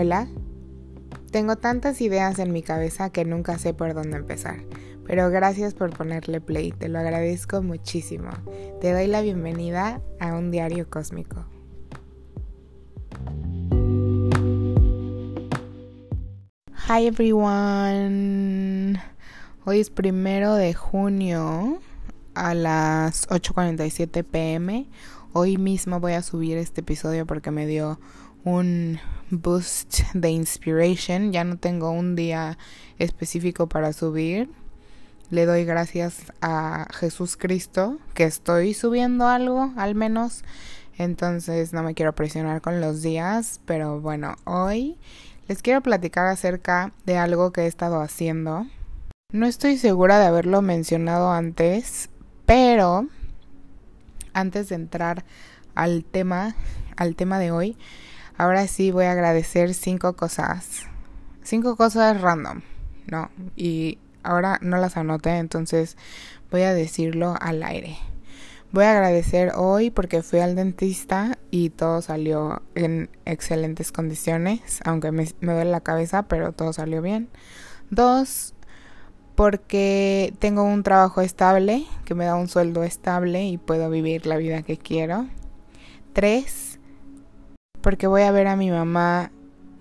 Hola. Tengo tantas ideas en mi cabeza que nunca sé por dónde empezar, pero gracias por ponerle play, te lo agradezco muchísimo. Te doy la bienvenida a un diario cósmico. Hi everyone. Hoy es primero de junio a las 8.47 pm. Hoy mismo voy a subir este episodio porque me dio un boost de inspiration. Ya no tengo un día específico para subir. Le doy gracias a Jesús Cristo que estoy subiendo algo, al menos. Entonces no me quiero presionar con los días. Pero bueno, hoy les quiero platicar acerca de algo que he estado haciendo. No estoy segura de haberlo mencionado antes, pero antes de entrar al tema, al tema de hoy, ahora sí voy a agradecer cinco cosas. Cinco cosas random, ¿no? Y ahora no las anoté, entonces voy a decirlo al aire. Voy a agradecer hoy porque fui al dentista y todo salió en excelentes condiciones, aunque me, me duele la cabeza, pero todo salió bien. Dos, porque tengo un trabajo estable, que me da un sueldo estable y puedo vivir la vida que quiero. Tres, porque voy a ver a mi mamá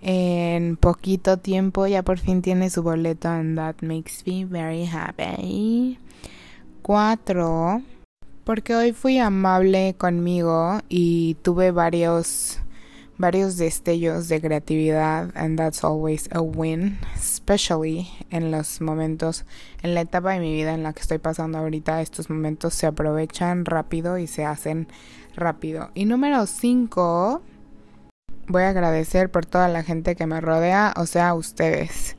en poquito tiempo, ya por fin tiene su boleto and that makes me very happy. Cuatro, porque hoy fui amable conmigo y tuve varios varios destellos de creatividad and that's always a win, especially en los momentos, en la etapa de mi vida en la que estoy pasando ahorita, estos momentos se aprovechan rápido y se hacen rápido. Y número 5, voy a agradecer por toda la gente que me rodea, o sea, ustedes.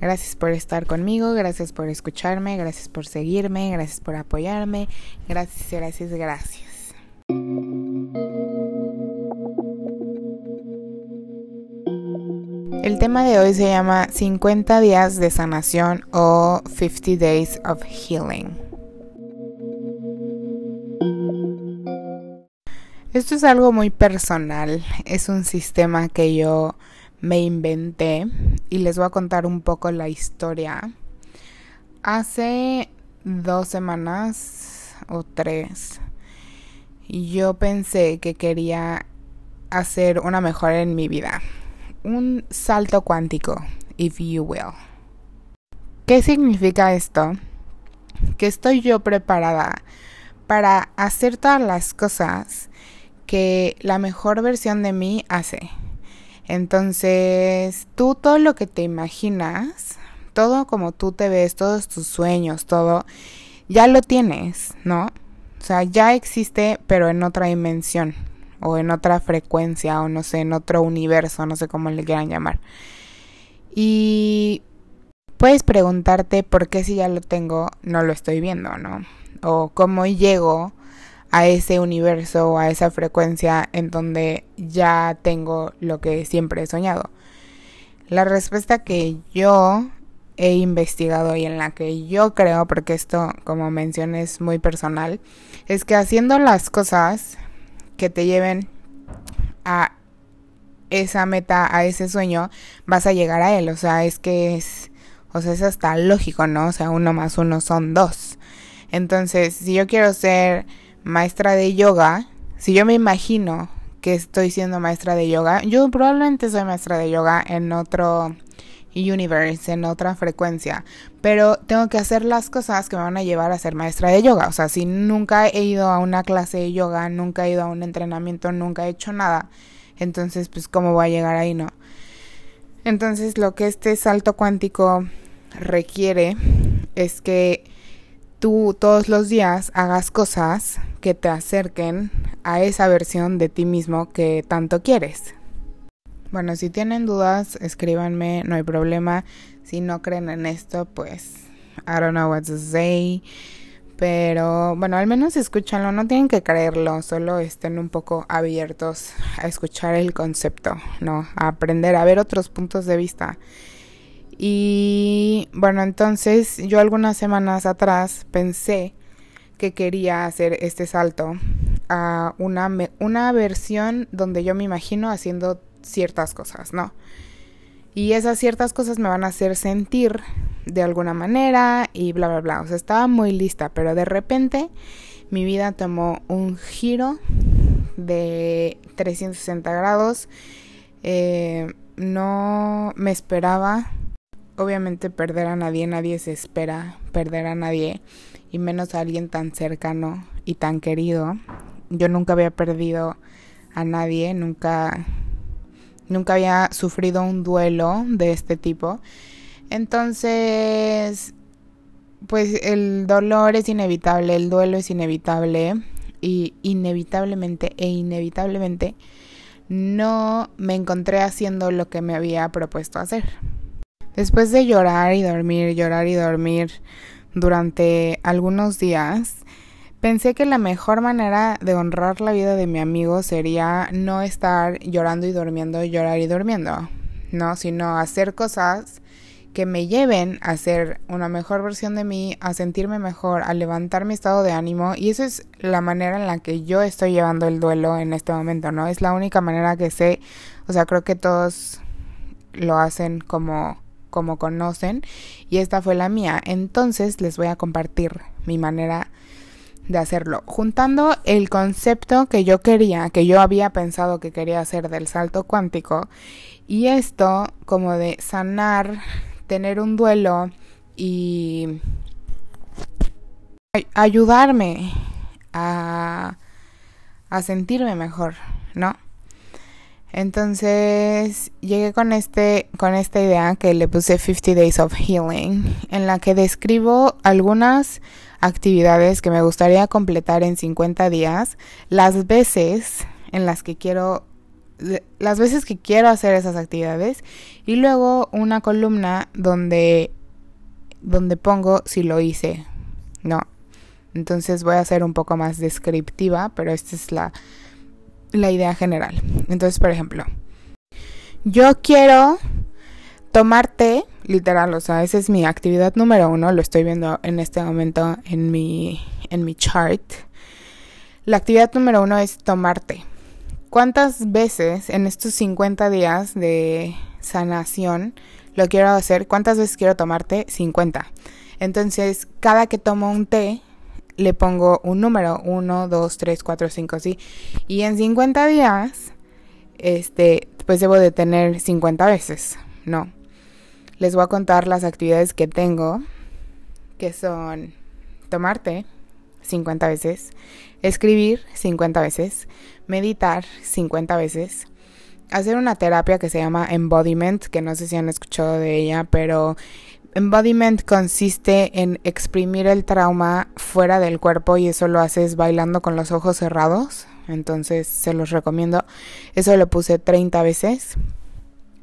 Gracias por estar conmigo, gracias por escucharme, gracias por seguirme, gracias por apoyarme, gracias, gracias, gracias. El tema de hoy se llama 50 días de sanación o 50 days of healing. Esto es algo muy personal, es un sistema que yo me inventé y les voy a contar un poco la historia. Hace dos semanas o tres yo pensé que quería hacer una mejora en mi vida un salto cuántico, if you will. ¿Qué significa esto? Que estoy yo preparada para hacer todas las cosas que la mejor versión de mí hace. Entonces, tú todo lo que te imaginas, todo como tú te ves, todos tus sueños, todo, ya lo tienes, ¿no? O sea, ya existe, pero en otra dimensión o en otra frecuencia o no sé, en otro universo, no sé cómo le quieran llamar. Y puedes preguntarte por qué si ya lo tengo no lo estoy viendo, ¿no? O cómo llego a ese universo a esa frecuencia en donde ya tengo lo que siempre he soñado. La respuesta que yo he investigado y en la que yo creo, porque esto como mencioné es muy personal, es que haciendo las cosas que te lleven a esa meta, a ese sueño, vas a llegar a él. O sea, es que es, o sea, es hasta lógico, ¿no? O sea, uno más uno son dos. Entonces, si yo quiero ser maestra de yoga, si yo me imagino que estoy siendo maestra de yoga, yo probablemente soy maestra de yoga en otro universe, en otra frecuencia, pero tengo que hacer las cosas que me van a llevar a ser maestra de yoga. O sea, si nunca he ido a una clase de yoga, nunca he ido a un entrenamiento, nunca he hecho nada, entonces pues cómo voy a llegar ahí, ¿no? Entonces lo que este salto cuántico requiere es que tú todos los días hagas cosas que te acerquen a esa versión de ti mismo que tanto quieres. Bueno, si tienen dudas, escríbanme, no hay problema. Si no creen en esto, pues I don't know what to say. Pero bueno, al menos escúchanlo, no tienen que creerlo, solo estén un poco abiertos a escuchar el concepto, ¿no? A aprender, a ver otros puntos de vista. Y bueno, entonces yo algunas semanas atrás pensé que quería hacer este salto a una, una versión donde yo me imagino haciendo ciertas cosas, ¿no? Y esas ciertas cosas me van a hacer sentir de alguna manera y bla, bla, bla. O sea, estaba muy lista, pero de repente mi vida tomó un giro de 360 grados. Eh, no me esperaba, obviamente, perder a nadie. Nadie se espera perder a nadie, y menos a alguien tan cercano y tan querido. Yo nunca había perdido a nadie, nunca, nunca había sufrido un duelo de este tipo. Entonces, pues el dolor es inevitable, el duelo es inevitable y inevitablemente e inevitablemente no me encontré haciendo lo que me había propuesto hacer. Después de llorar y dormir, llorar y dormir durante algunos días, pensé que la mejor manera de honrar la vida de mi amigo sería no estar llorando y durmiendo, llorar y durmiendo, no, sino hacer cosas que me lleven a ser una mejor versión de mí, a sentirme mejor, a levantar mi estado de ánimo. Y eso es la manera en la que yo estoy llevando el duelo en este momento, ¿no? Es la única manera que sé, o sea, creo que todos lo hacen como como conocen y esta fue la mía. Entonces les voy a compartir mi manera de hacerlo, juntando el concepto que yo quería, que yo había pensado que quería hacer del salto cuántico y esto como de sanar tener un duelo y ayudarme a, a sentirme mejor, ¿no? Entonces llegué con este con esta idea que le puse 50 Days of Healing, en la que describo algunas actividades que me gustaría completar en 50 días, las veces en las que quiero las veces que quiero hacer esas actividades y luego una columna donde donde pongo si lo hice. No. Entonces voy a ser un poco más descriptiva, pero esta es la la idea general. Entonces, por ejemplo, yo quiero tomar té, literal, o sea, esa es mi actividad número uno, lo estoy viendo en este momento en mi, en mi chart. La actividad número uno es tomar té. ¿Cuántas veces en estos 50 días de sanación lo quiero hacer? ¿Cuántas veces quiero tomarte? 50. Entonces, cada que tomo un té, le pongo un número, 1, 2, 3, 4, 5, así. Y en 50 días, este, pues debo de tener 50 veces, ¿no? Les voy a contar las actividades que tengo, que son tomarte 50 veces, escribir 50 veces, meditar 50 veces, hacer una terapia que se llama embodiment, que no sé si han escuchado de ella, pero embodiment consiste en exprimir el trauma fuera del cuerpo y eso lo haces bailando con los ojos cerrados. Entonces se los recomiendo. Eso lo puse 30 veces.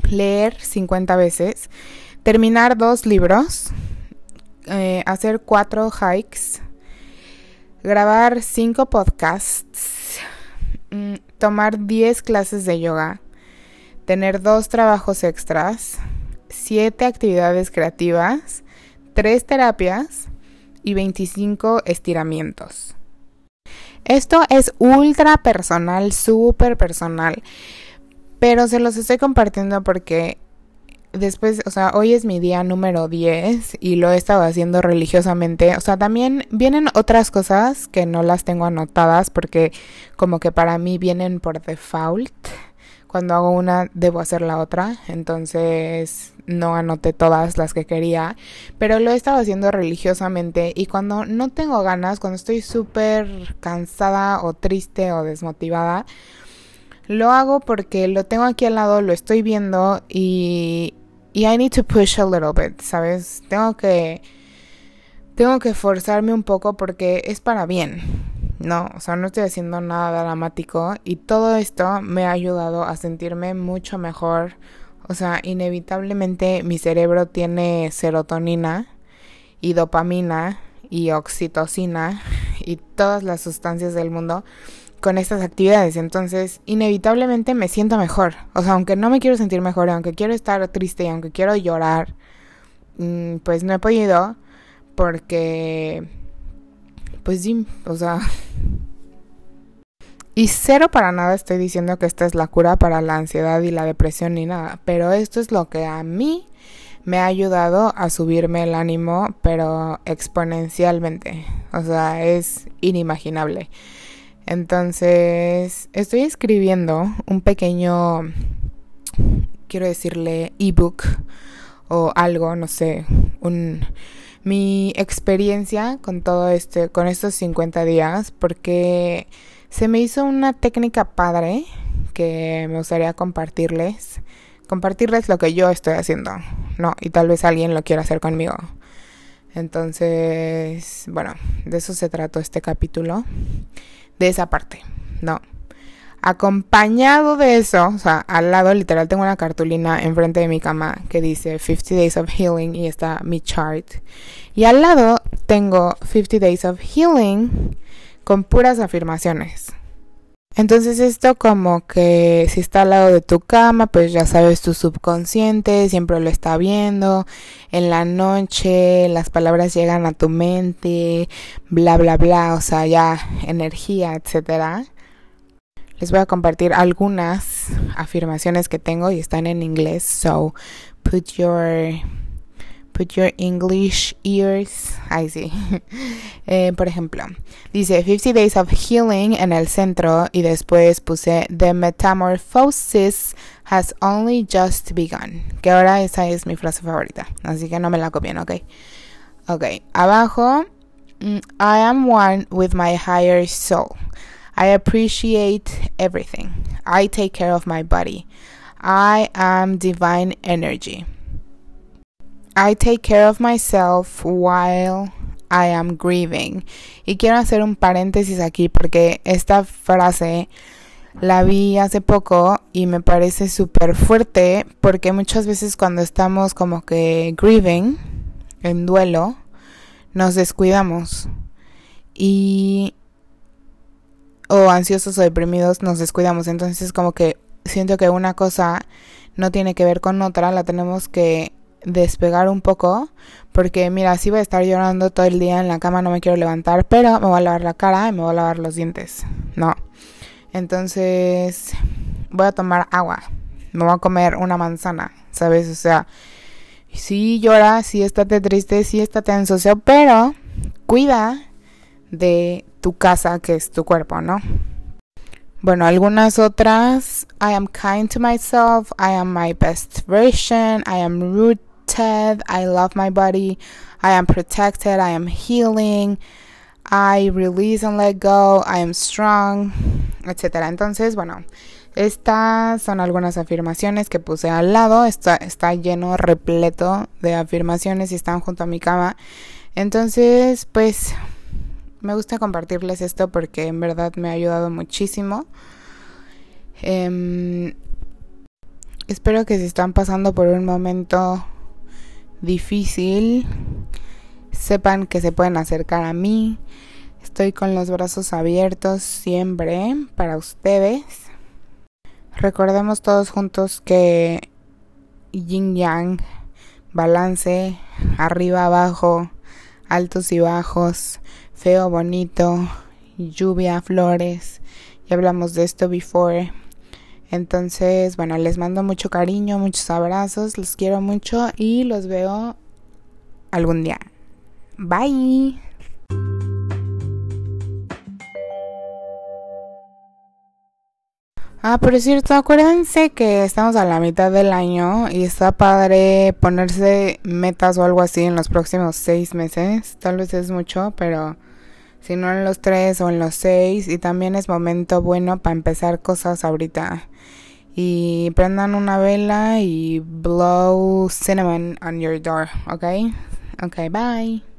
Leer 50 veces. Terminar dos libros. Eh, hacer cuatro hikes. Grabar cinco podcasts. Mm, tomar 10 clases de yoga. Tener dos trabajos extras 7 actividades creativas, 3 terapias y 25 estiramientos. Esto es ultra personal, súper personal, pero se los estoy compartiendo porque después, o sea, hoy es mi día número 10 y lo he estado haciendo religiosamente. O sea, también vienen otras cosas que no las tengo anotadas porque como que para mí vienen por default cuando hago una debo hacer la otra, entonces no anoté todas las que quería, pero lo he estado haciendo religiosamente y cuando no tengo ganas, cuando estoy súper cansada o triste o desmotivada, lo hago porque lo tengo aquí al lado, lo estoy viendo y, I need to push a little bit, ¿sabes? Tengo que tengo que forzarme un poco porque es para bien. No, o sea, no estoy haciendo nada dramático y todo esto me ha ayudado a sentirme mucho mejor. O sea, inevitablemente mi cerebro tiene serotonina y dopamina y oxitocina y todas las sustancias del mundo con estas actividades. Entonces, inevitablemente me siento mejor. O sea, aunque no me quiero sentir mejor, aunque quiero estar triste y aunque quiero llorar, mm, pues no he podido porque pues sí, o sea, Y cero para nada estoy diciendo que esta es la cura para la ansiedad y la depresión ni nada, pero esto es lo que a mí me ha ayudado a subirme el ánimo, pero exponencialmente. O sea, es inimaginable. Entonces, estoy escribiendo un pequeño, quiero decirle, ebook o algo, no sé, un mi experiencia con todo este con estos 50 días porque se me hizo una técnica padre que me gustaría compartirles compartirles lo que yo estoy haciendo, ¿no? Y tal vez alguien lo quiera hacer conmigo. Entonces, bueno, de eso se trató este capítulo, de esa parte, ¿no? Acompañado de eso, o sea, al lado literal tengo una cartulina enfrente de mi cama que dice 50 Days of Healing y está mi chart. Y al lado tengo 50 Days of Healing con puras afirmaciones. Entonces esto como que si está al lado de tu cama, pues ya sabes tu subconsciente, siempre lo está viendo. En la noche las palabras llegan a tu mente, bla bla bla, o sea, ya energía, etcétera. Les voy a compartir algunas afirmaciones que tengo y están en inglés, so put your Put your English ears. Ahí sí. eh, por ejemplo, dice 50 Days of Healing en el centro y después puse The Metamorphosis has only just begun. Que ahora esa es mi frase favorita. Así que no me la copien, ¿ok? Ok. Abajo, mm, I am one with my higher soul. I appreciate everything. I take care of my body. I am divine energy. I take care of myself while I am grieving. Y quiero hacer un paréntesis aquí porque esta frase la vi hace poco y me parece súper fuerte porque muchas veces cuando estamos como que grieving, en duelo, nos descuidamos. Y o ansiosos o deprimidos nos descuidamos. Entonces como que siento que una cosa no tiene que ver con otra, la tenemos que despegar un poco, porque mira, si voy a estar llorando todo el día en la cama, no me quiero levantar, pero me voy a lavar la cara y me voy a lavar los dientes. No. Entonces, voy a tomar agua. Me voy a comer una manzana, ¿sabes? O sea, sí llora, sí estate triste, sí estate ansioso, pero cuida de tu casa, que es tu cuerpo, ¿no? Bueno, algunas otras. I am kind to myself. I am my best version. I am rude I love my body, I am protected, I am healing, I release and let go, I am strong, etcétera. Entonces, bueno, estas son algunas afirmaciones que puse al lado. Está, está lleno, repleto de afirmaciones y están junto a mi cama. Entonces, pues me gusta compartirles esto porque en verdad me ha ayudado muchísimo. Em, espero que si están pasando por un momento difícil, sepan que se pueden acercar a mí. Estoy con los brazos abiertos siempre para ustedes. Recordemos todos juntos que yin yang, balance, arriba, abajo, altos y bajos, feo, bonito, lluvia, flores. Ya hablamos de esto before. Entonces, bueno, les mando mucho cariño, muchos abrazos, los quiero mucho y los veo algún día. Bye. Ah, por cierto, acuérdense que estamos a la mitad del año y está padre ponerse metas o algo así en los próximos seis meses. Tal vez es mucho, pero si no en los tres o en los seis. Y también es momento bueno para empezar cosas ahorita. Y prendan una vela y blow cinnamon on your door, ¿ok? Ok, bye.